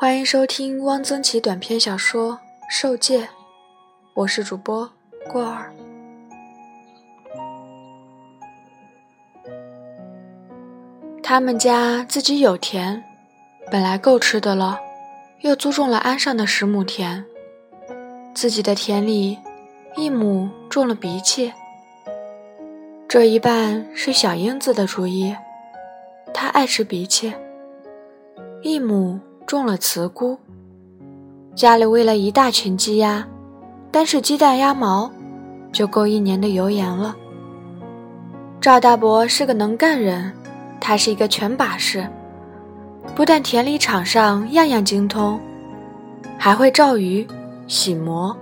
欢迎收听汪曾祺短篇小说《受戒》，我是主播过儿。他们家自己有田，本来够吃的了，又租种了安上的十亩田。自己的田里，一亩种了荸荠，这一半是小英子的主意，她爱吃荸荠。一亩种了茨菇，家里喂了一大群鸡鸭，单是鸡蛋鸭毛就够一年的油盐了。赵大伯是个能干人。他是一个全把式，不但田里场上样样精通，还会照鱼、洗磨、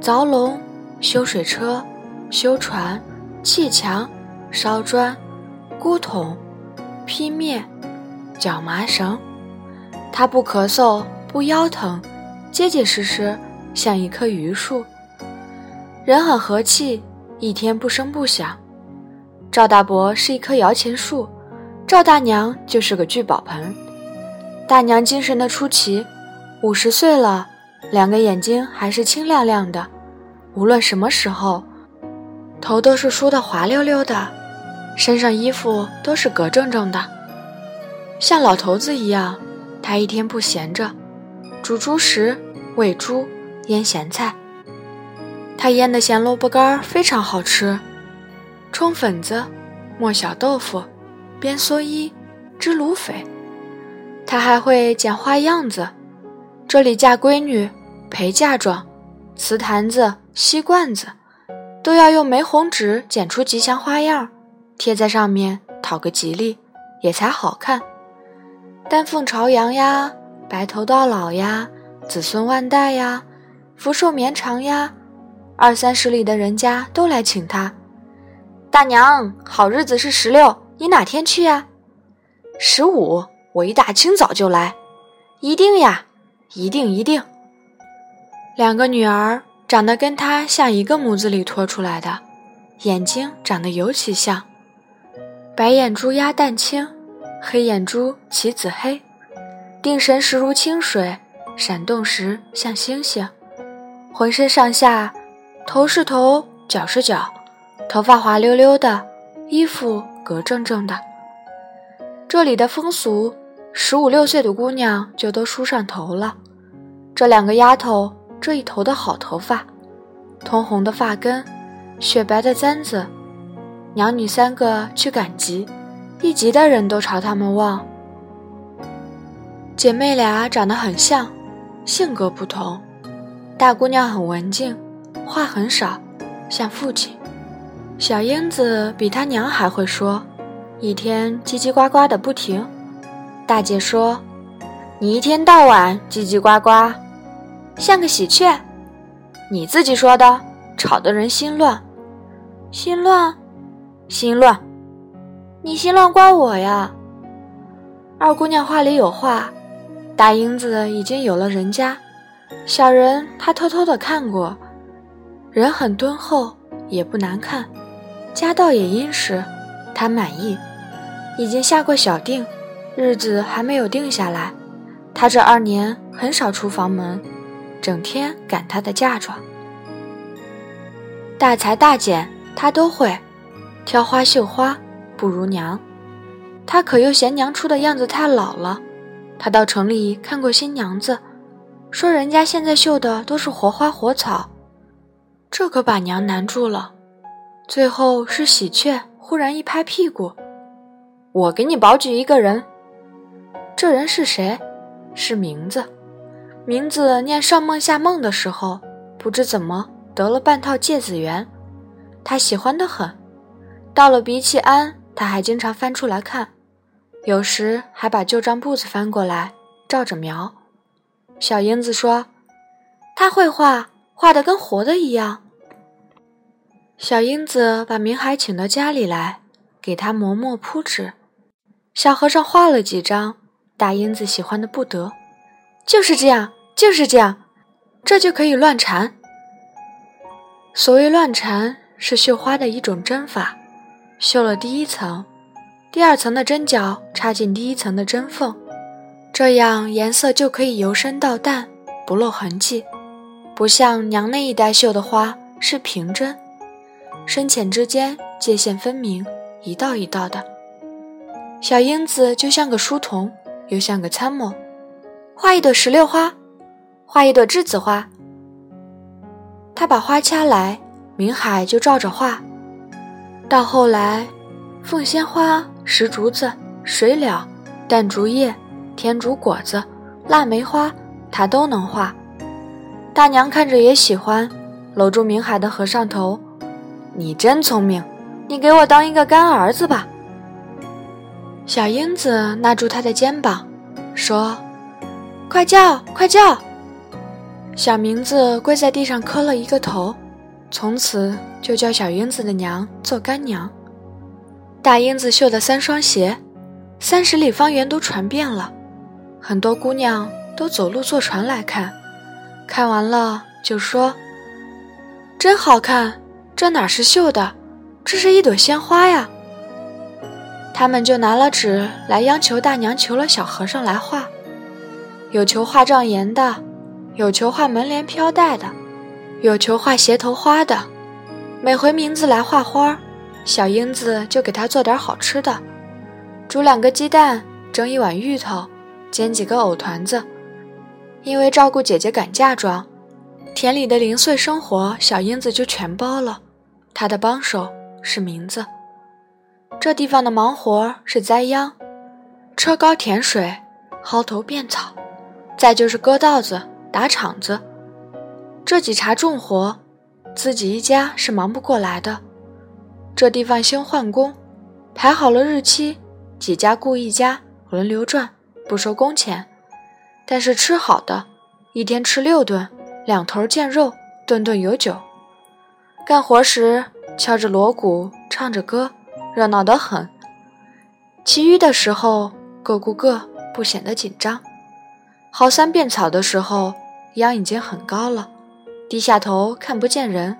凿龙、修水车、修船、砌墙、烧砖、箍桶、劈面、绞麻绳。他不咳嗽，不腰疼，结结实实，像一棵榆树。人很和气，一天不声不响。赵大伯是一棵摇钱树。赵大娘就是个聚宝盆，大娘精神的出奇，五十岁了，两个眼睛还是清亮亮的，无论什么时候，头都是梳得滑溜溜的，身上衣服都是格正正的，像老头子一样。他一天不闲着，煮猪食、喂猪、腌咸菜。他腌的咸萝卜干非常好吃，冲粉子，磨小豆腐。编蓑衣，织芦苇，他还会剪花样子。这里嫁闺女，陪嫁妆，瓷坛子、锡罐子，都要用玫红纸剪出吉祥花样，贴在上面讨个吉利，也才好看。丹凤朝阳呀，白头到老呀，子孙万代呀，福寿绵长呀，二三十里的人家都来请他。大娘，好日子是十六。你哪天去呀？十五，我一大清早就来，一定呀，一定一定。两个女儿长得跟她像一个模子里拖出来的，眼睛长得尤其像，白眼珠鸭蛋清，黑眼珠棋子黑，定神时如清水，闪动时像星星，浑身上下，头是头，脚是脚，头发滑溜溜的，衣服。格正正的，这里的风俗，十五六岁的姑娘就都梳上头了。这两个丫头，这一头的好头发，通红的发根，雪白的簪子，娘女三个去赶集，一级的人都朝他们望。姐妹俩长得很像，性格不同。大姑娘很文静，话很少，像父亲。小英子比她娘还会说，一天叽叽呱呱的不停。大姐说：“你一天到晚叽叽呱呱，像个喜鹊。”你自己说的，吵得人心乱。心乱，心乱，你心乱怪我呀。二姑娘话里有话，大英子已经有了人家，小人她偷偷的看过，人很敦厚，也不难看。家道也殷实，他满意，已经下过小定，日子还没有定下来。他这二年很少出房门，整天赶他的嫁妆。大裁大剪他都会，挑花绣花不如娘。他可又嫌娘出的样子太老了。他到城里看过新娘子，说人家现在绣的都是活花活草，这可把娘难住了。最后是喜鹊忽然一拍屁股，我给你保举一个人。这人是谁？是名字。名字念上梦下梦的时候，不知怎么得了半套芥子园，他喜欢的很。到了鼻气庵，他还经常翻出来看，有时还把旧账簿子翻过来照着描。小英子说，他会画画的跟活的一样。小英子把明海请到家里来，给他磨墨铺纸。小和尚画了几张，大英子喜欢的不得。就是这样，就是这样，这就可以乱缠。所谓乱缠，是绣花的一种针法。绣了第一层，第二层的针脚插进第一层的针缝，这样颜色就可以由深到淡，不露痕迹，不像娘那一带绣的花是平针，深浅之间界限分明，一道一道的。小英子就像个书童，又像个参谋，画一朵石榴花，画一朵栀子花。他把花掐来，明海就照着画。到后来，凤仙花、石竹子、水鸟、淡竹叶。天竺果子、腊梅花，他都能画。大娘看着也喜欢，搂住明海的和尚头：“你真聪明，你给我当一个干儿子吧。”小英子拉住他的肩膀，说：“快叫，快叫！”小明子跪在地上磕了一个头，从此就叫小英子的娘做干娘。大英子绣的三双鞋，三十里方圆都传遍了。很多姑娘都走路坐船来看，看完了就说：“真好看，这哪是绣的，这是一朵鲜花呀！”他们就拿了纸来央求大娘，求了小和尚来画，有求画障眼的，有求画门帘飘带的，有求画鞋头花的。每回名字来画花，小英子就给他做点好吃的，煮两个鸡蛋，蒸一碗芋头。煎几个藕团子，因为照顾姐姐赶嫁妆，田里的零碎生活小英子就全包了。她的帮手是名字。这地方的忙活是栽秧、车高填水、薅头变草，再就是割稻子、打场子。这几茬重活，自己一家是忙不过来的。这地方先换工，排好了日期，几家雇一家，轮流转。不收工钱，但是吃好的，一天吃六顿，两头见肉，顿顿有酒。干活时敲着锣鼓，唱着歌，热闹得很。其余的时候各顾各，不显得紧张。薅三遍草的时候，秧已经很高了，低下头看不见人，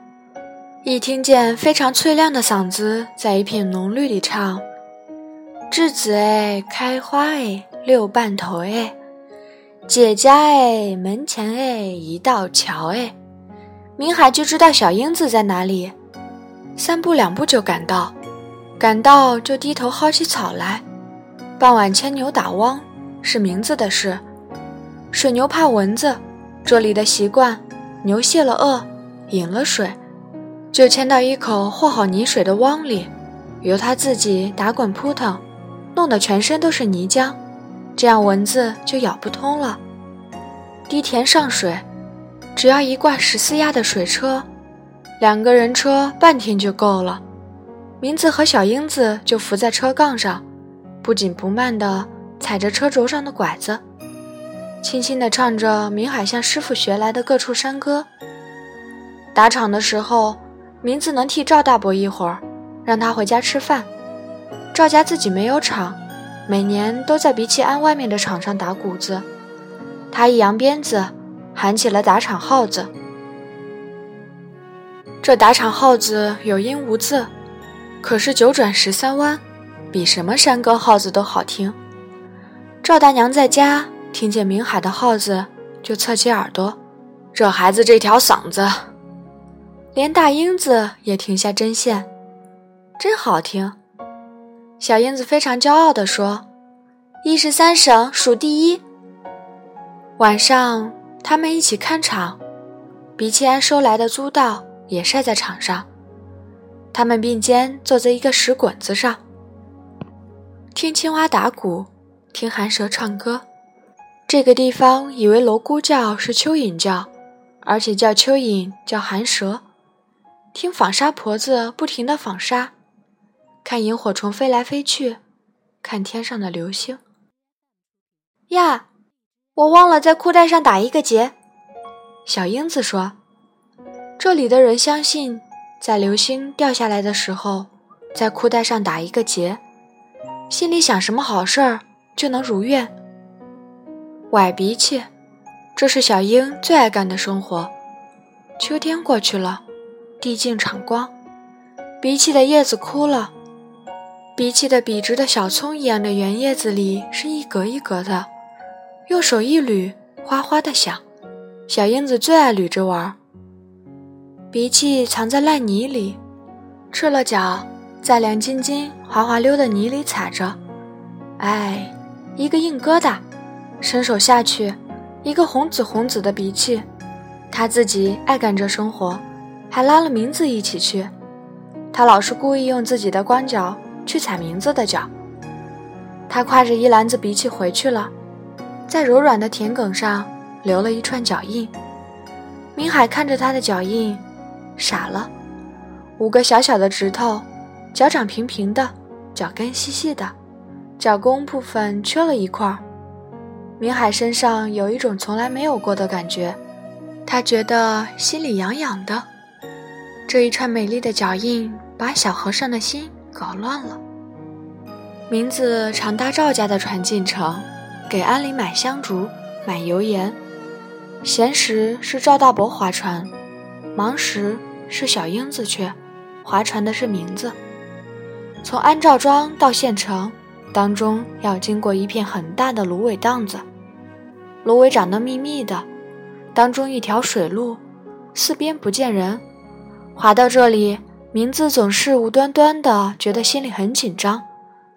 一听见非常脆亮的嗓子在一片浓绿里唱：“栀子哎，开花哎。”六半头哎，姐家哎，门前哎，一道桥哎，明海就知道小英子在哪里，三步两步就赶到，赶到就低头薅起草来。傍晚牵牛打汪是名字的事，水牛怕蚊子，这里的习惯，牛泄了饿，饮了水，就牵到一口和好泥水的汪里，由它自己打滚扑腾，弄得全身都是泥浆。这样蚊子就咬不通了。低田上水，只要一挂十四压的水车，两个人车半天就够了。明子和小英子就伏在车杠上，不紧不慢地踩着车轴上的拐子，轻轻地唱着明海向师傅学来的各处山歌。打场的时候，明子能替赵大伯一会儿，让他回家吃饭。赵家自己没有厂。每年都在鼻气庵外面的场上打谷子，他一扬鞭子，喊起了打场号子。这打场号子有音无字，可是九转十三弯，比什么山歌号子都好听。赵大娘在家听见明海的号子，就侧起耳朵。这孩子这条嗓子，连大英子也停下针线，真好听。小英子非常骄傲地说：“一十三省数第一。”晚上，他们一起看场，比契安收来的租稻也晒在场上。他们并肩坐在一个石滚子上，听青蛙打鼓，听寒蛇唱歌。这个地方以为蝼蛄叫是蚯蚓叫，而且叫蚯蚓叫寒蛇。听纺纱婆子不停地纺纱。看萤火虫飞来飞去，看天上的流星。呀，我忘了在裤带上打一个结。小英子说：“这里的人相信，在流星掉下来的时候，在裤带上打一个结，心里想什么好事儿就能如愿。”崴鼻涕，这是小英最爱干的生活。秋天过去了，地静敞光，鼻涕的叶子枯了。鼻涕的笔直的小葱一样的圆叶子里是一格一格的，用手一捋，哗哗的响。小英子最爱捋着玩。鼻涕藏在烂泥里，赤了脚，在凉晶晶、滑滑溜的泥里踩着。哎，一个硬疙瘩，伸手下去，一个红紫红紫的鼻涕。他自己爱干这生活，还拉了名字一起去。他老是故意用自己的光脚去踩名字的脚。他挎着一篮子鼻涕回去了，在柔软的田埂上留了一串脚印。明海看着他的脚印。傻了，五个小小的指头，脚掌平平的，脚跟细细的，脚弓部分缺了一块。明海身上有一种从来没有过的感觉，他觉得心里痒痒的。这一串美丽的脚印把小和尚的心搞乱了。名字常搭赵家的船进城，给安里买香烛、买油盐。闲时是赵大伯划船。忙时是小英子去，划船的是名字。从安赵庄到县城，当中要经过一片很大的芦苇荡子，芦苇长得密密的，当中一条水路，四边不见人。划到这里，名字总是无端端的觉得心里很紧张，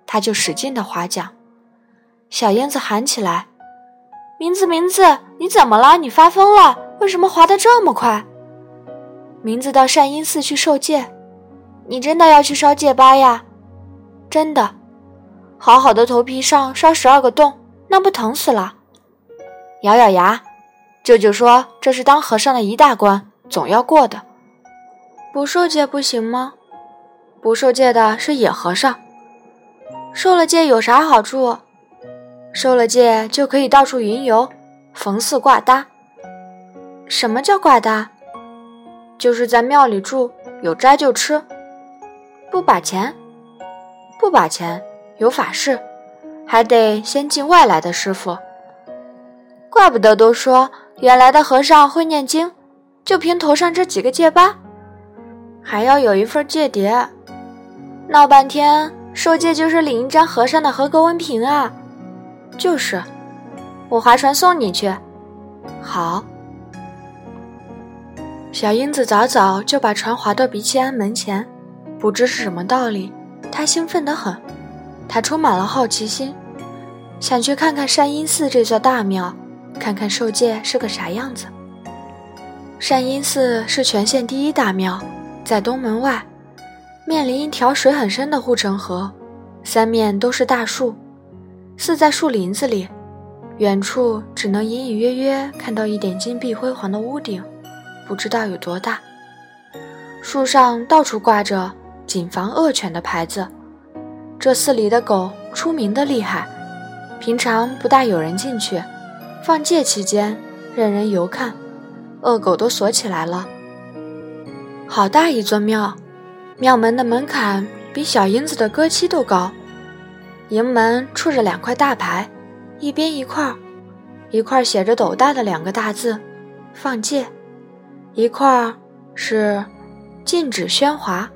他就使劲的划桨。小英子喊起来：“名字，名字，你怎么了？你发疯了？为什么划得这么快？”名字到善因寺去受戒，你真的要去烧戒疤呀？真的，好好的头皮上烧十二个洞，那不疼死了？咬咬牙，舅舅说这是当和尚的一大关，总要过的。不受戒不行吗？不受戒的是野和尚。受了戒有啥好处？受了戒就可以到处云游，逢寺挂搭。什么叫挂搭？就是在庙里住，有斋就吃，不把钱，不把钱，有法事，还得先敬外来的师傅。怪不得都说原来的和尚会念经，就凭头上这几个戒疤，还要有一份戒牒。闹半天，受戒就是领一张和尚的合格文凭啊！就是，我划船送你去。好。小英子早早就把船划到鼻气庵门前，不知是什么道理，她兴奋得很。她充满了好奇心，想去看看善因寺这座大庙，看看受戒是个啥样子。善因寺是全县第一大庙，在东门外，面临一条水很深的护城河，三面都是大树，寺在树林子里，远处只能隐隐约约看到一点金碧辉煌的屋顶。不知道有多大。树上到处挂着“谨防恶犬”的牌子。这寺里的狗出名的厉害，平常不大有人进去，放戒期间任人游看，恶狗都锁起来了。好大一座庙，庙门的门槛比小英子的歌妻都高。迎门竖着两块大牌，一边一块，一块写着斗大的两个大字“放戒”。一块是禁止喧哗，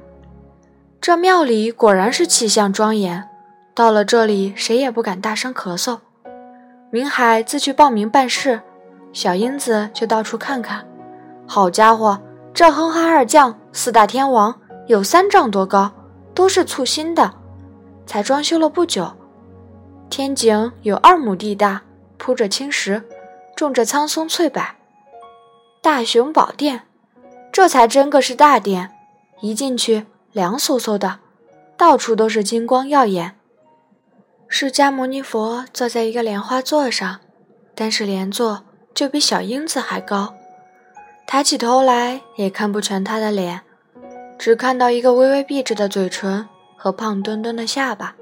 这庙里果然是气象庄严。到了这里，谁也不敢大声咳嗽。明海自去报名办事，小英子就到处看看。好家伙，这哼哈二将四大天王有三丈多高，都是簇新的，才装修了不久。天井有二亩地大，铺着青石，种着苍松翠柏。大雄宝殿，这才真个是大殿。一进去，凉飕飕的，到处都是金光耀眼。释迦牟尼佛坐在一个莲花座上，但是莲座就比小英子还高。抬起头来也看不全他的脸，只看到一个微微闭着的嘴唇和胖墩墩的下巴。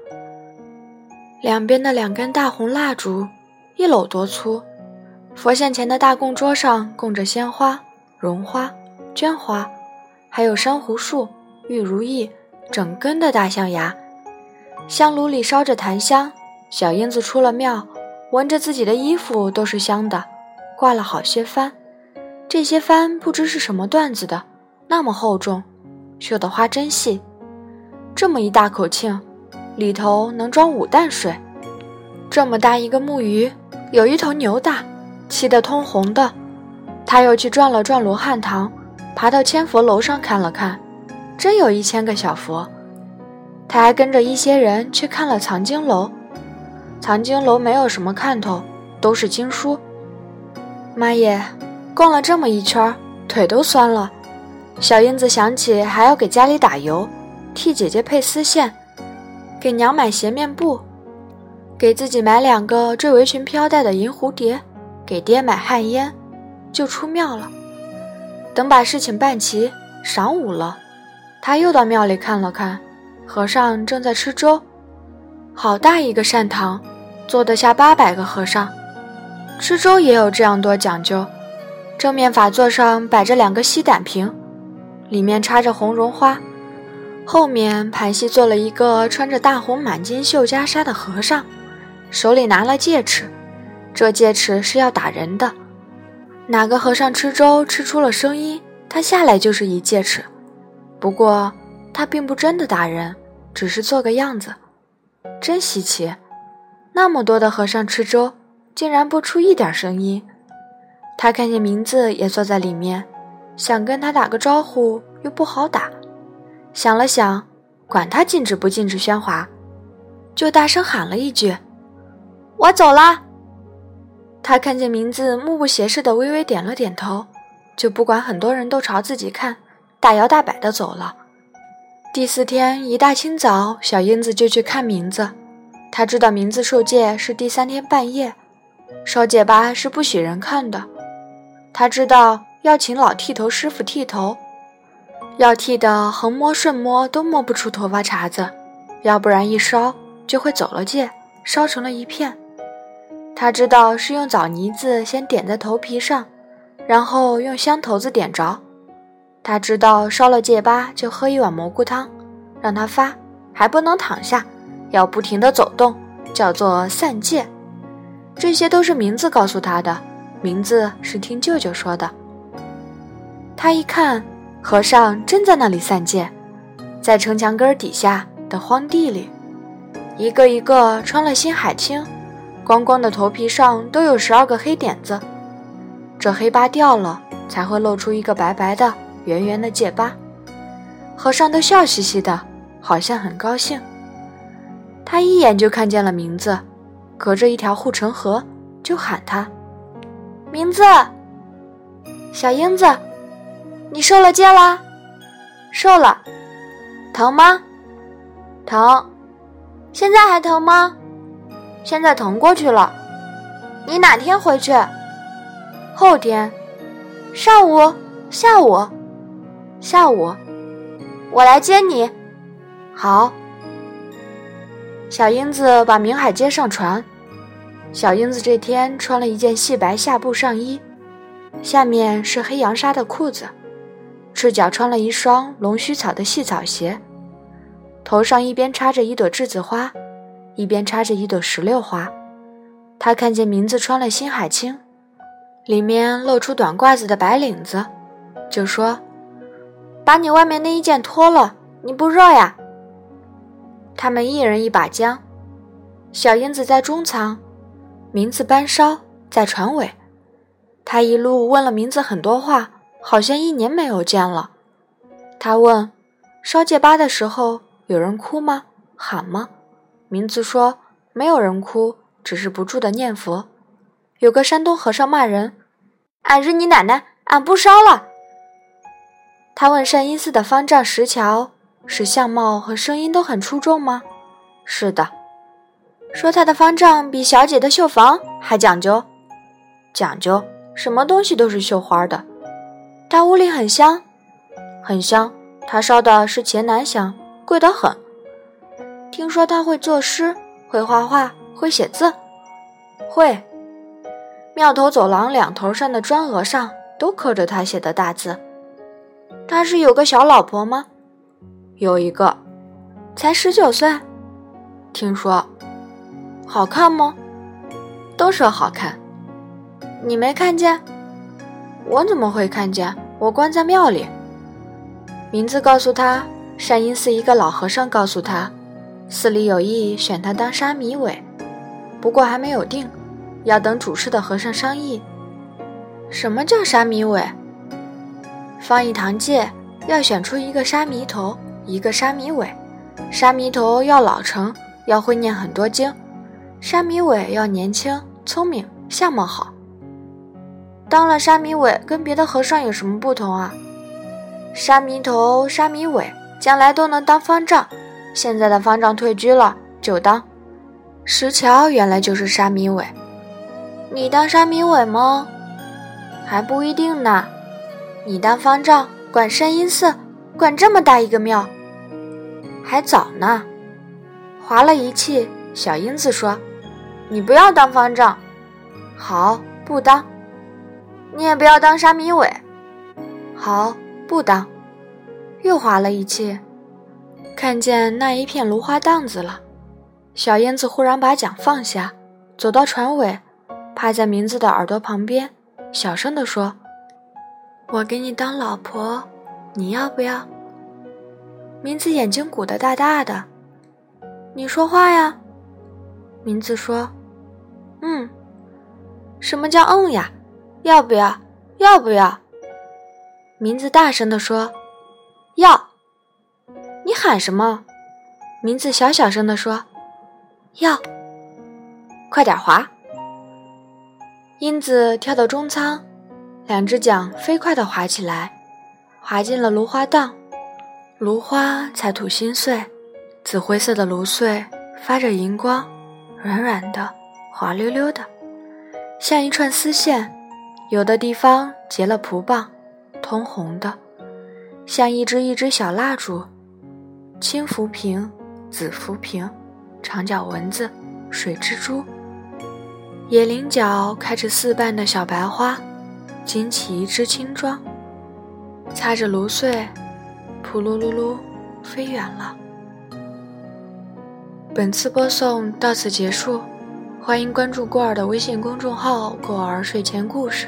两边的两根大红蜡烛，一篓多粗。佛像前的大供桌上供着鲜花、绒花、绢花，还有珊瑚树、玉如意、整根的大象牙。香炉里烧着檀香。小英子出了庙，闻着自己的衣服都是香的，挂了好些幡。这些幡不知是什么缎子的，那么厚重，绣的花真细。这么一大口磬，里头能装五担水。这么大一个木鱼。有一头牛大，气得通红的。他又去转了转罗汉堂，爬到千佛楼上看了看，真有一千个小佛。他还跟着一些人去看了藏经楼，藏经楼没有什么看头，都是经书。妈耶，逛了这么一圈，腿都酸了。小英子想起还要给家里打油，替姐姐配丝线，给娘买鞋面布，给自己买两个缀围裙飘带的银蝴蝶，给爹买旱烟，就出庙了。等把事情办齐，晌午了，他又到庙里看了看，和尚正在吃粥，好大一个善堂，坐得下八百个和尚。吃粥也有这样多讲究，正面法座上摆着两个锡胆瓶，里面插着红绒花，后面盘膝坐了一个穿着大红满金绣袈裟的和尚，手里拿了戒尺，这戒尺是要打人的。哪个和尚吃粥吃出了声音，他下来就是一戒尺。不过他并不真的打人，只是做个样子。真稀奇，那么多的和尚吃粥。竟然不出一点声音。他看见名字也坐在里面，想跟他打个招呼又不好打。想了想，管他禁止不禁止喧哗，就大声喊了一句：“我走啦。”他看见名字目不斜视的微微点了点头，就不管很多人都朝自己看，大摇大摆的走了。第四天一大清早，小英子就去看名字。他知道名字受戒是第三天半夜。烧戒疤是不许人看的，他知道要请老剃头师傅剃头，要剃的横摸顺摸都摸不出头发茬子，要不然一烧就会走了戒，烧成了一片。他知道是用枣泥子先点在头皮上，然后用香头子点着。他知道烧了戒疤就喝一碗蘑菇汤，让他发，还不能躺下，要不停地走动，叫做散戒。这些都是名字告诉他的，名字是听舅舅说的。他一看，和尚真在那里散戒，在城墙根底下的荒地里，一个一个穿了新海青，光光的头皮上都有十二个黑点子，这黑疤掉了才会露出一个白白的、圆圆的戒疤。和尚都笑嘻嘻的，好像很高兴。他一眼就看见了名字。隔着一条护城河，就喊他名字。小英子，你受了戒啦？受了。疼吗？疼。现在还疼吗？现在疼过去了。你哪天回去？后天。上午？下午？下午。我来接你。好。小英子把明海接上船。小英子这天穿了一件细白夏布上衣，下面是黑羊纱的裤子，赤脚穿了一双龙须草的细草鞋，头上一边插着一朵栀子花，一边插着一朵石榴花。他看见名字穿了新海青，里面露出短褂子的白领子，就说：“把你外面那一件脱了，你不热呀？”他们一人一把浆，小英子在中舱。名字班烧在船尾，他一路问了名字很多话，好像一年没有见了。他问：烧戒疤的时候有人哭吗？喊吗？名字说没有人哭，只是不住的念佛。有个山东和尚骂人：“俺日你奶奶，俺不烧了。”他问善因寺的方丈石桥：“是相貌和声音都很出众吗？”是的。说他的方丈比小姐的绣房还讲究，讲究什么东西都是绣花的。他屋里很香，很香。他烧的是钱楠香，贵得很。听说他会作诗，会画画，会写字，会。庙头走廊两头上的砖额上都刻着他写的大字。他是有个小老婆吗？有一个，才十九岁。听说。好看吗？都说好看。你没看见？我怎么会看见？我关在庙里。名字告诉他，善因寺一个老和尚告诉他，寺里有意选他当沙弥尾，不过还没有定。要等主事的和尚商议。什么叫沙弥尾？方一堂戒要选出一个沙弥头，一个沙弥尾。沙弥头要老成，要会念很多经；沙弥尾要年轻、聪明、相貌好。当了沙弥尾，跟别的和尚有什么不同啊？沙弥头、沙弥尾，将来都能当方丈。现在的方丈退居了，就当。石桥原来就是沙弥尾，你当沙弥尾吗？还不一定呢。你当方丈，管山阴寺，管这么大一个庙，还早呢。划了一气，小英子说：“你不要当方丈，好，不当。”你也不要当沙弥尾，好，不当。又划了一气，看见那一片芦花荡子了。小燕子忽然把桨放下，走到船尾，趴在明子的耳朵旁边，小声地说：“我给你当老婆，你要不要？”明子眼睛鼓得大大的，你说话呀。明子说：“嗯。”什么叫嗯呀？要不要？要不要？名字大声地说：“要。”你喊什么？名字小小声地说：“要。”快点划！英子跳到中舱，两只桨飞快地划起来，划进了芦花荡。芦花才吐新穗，紫灰色的芦穗发着银光，软软的，滑溜溜的，像一串丝线。有的地方结了蒲棒，通红的，像一支一支小蜡烛。青浮萍、紫浮萍、长脚蚊子、水蜘蛛，野菱角开着四瓣的小白花，惊起一只青妆，擦着芦穗，扑噜噜噜飞远了。本次播送到此结束，欢迎关注过儿的微信公众号“过儿睡前故事”。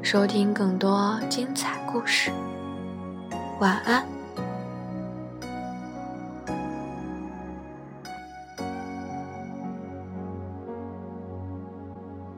收听更多精彩故事，晚安。